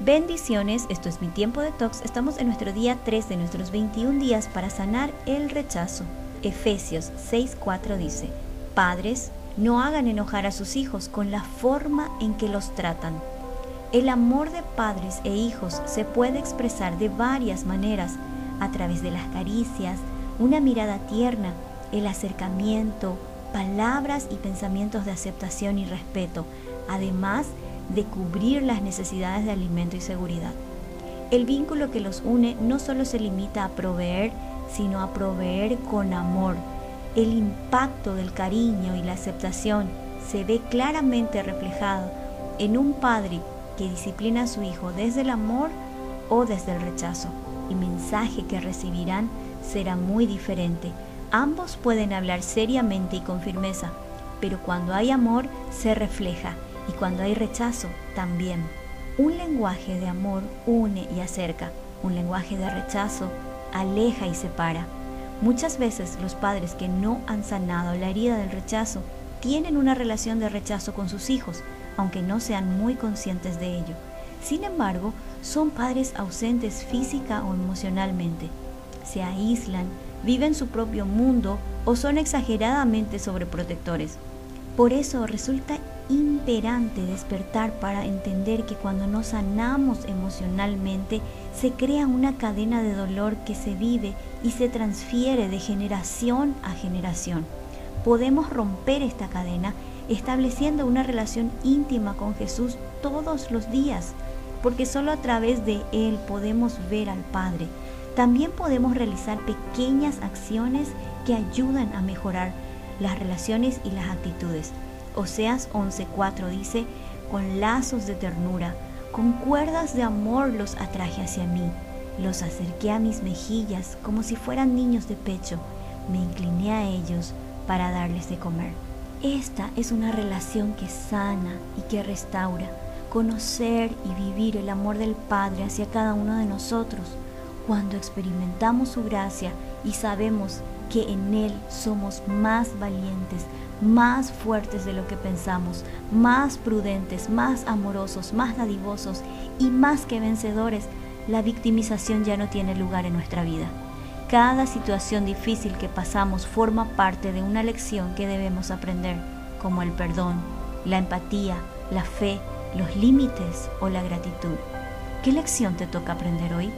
Bendiciones, esto es mi tiempo de tox. Estamos en nuestro día 3 de nuestros 21 días para sanar el rechazo. Efesios 6:4 dice, Padres, no hagan enojar a sus hijos con la forma en que los tratan. El amor de padres e hijos se puede expresar de varias maneras, a través de las caricias, una mirada tierna, el acercamiento, palabras y pensamientos de aceptación y respeto, además de cubrir las necesidades de alimento y seguridad. El vínculo que los une no solo se limita a proveer, sino a proveer con amor. El impacto del cariño y la aceptación se ve claramente reflejado en un padre que disciplina a su hijo desde el amor o desde el rechazo. El mensaje que recibirán será muy diferente. Ambos pueden hablar seriamente y con firmeza, pero cuando hay amor se refleja y cuando hay rechazo también. Un lenguaje de amor une y acerca, un lenguaje de rechazo aleja y separa. Muchas veces los padres que no han sanado la herida del rechazo tienen una relación de rechazo con sus hijos, aunque no sean muy conscientes de ello. Sin embargo, son padres ausentes física o emocionalmente. Se aíslan, viven su propio mundo o son exageradamente sobreprotectores. Por eso resulta imperante despertar para entender que cuando nos sanamos emocionalmente se crea una cadena de dolor que se vive y se transfiere de generación a generación. Podemos romper esta cadena estableciendo una relación íntima con Jesús todos los días, porque solo a través de Él podemos ver al Padre. También podemos realizar pequeñas acciones que ayudan a mejorar las relaciones y las actitudes. Oseas 11:4 dice, con lazos de ternura, con cuerdas de amor los atraje hacia mí, los acerqué a mis mejillas como si fueran niños de pecho, me incliné a ellos para darles de comer. Esta es una relación que sana y que restaura, conocer y vivir el amor del Padre hacia cada uno de nosotros. Cuando experimentamos su gracia y sabemos que en Él somos más valientes, más fuertes de lo que pensamos, más prudentes, más amorosos, más dadivosos y más que vencedores, la victimización ya no tiene lugar en nuestra vida. Cada situación difícil que pasamos forma parte de una lección que debemos aprender, como el perdón, la empatía, la fe, los límites o la gratitud. ¿Qué lección te toca aprender hoy?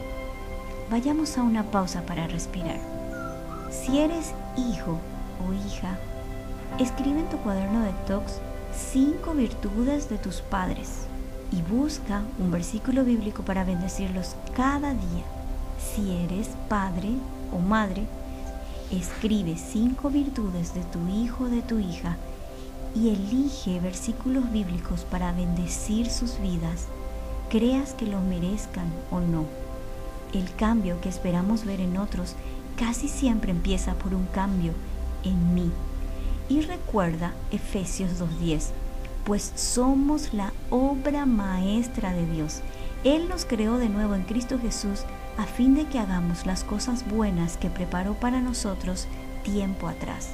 Vayamos a una pausa para respirar. Si eres hijo o hija Escribe en tu cuaderno de tox cinco virtudes de tus padres y busca un versículo bíblico para bendecirlos cada día. Si eres padre o madre, escribe cinco virtudes de tu hijo o de tu hija y elige versículos bíblicos para bendecir sus vidas, creas que lo merezcan o no. El cambio que esperamos ver en otros casi siempre empieza por un cambio en mí. Y recuerda Efesios 2.10, pues somos la obra maestra de Dios. Él nos creó de nuevo en Cristo Jesús a fin de que hagamos las cosas buenas que preparó para nosotros tiempo atrás.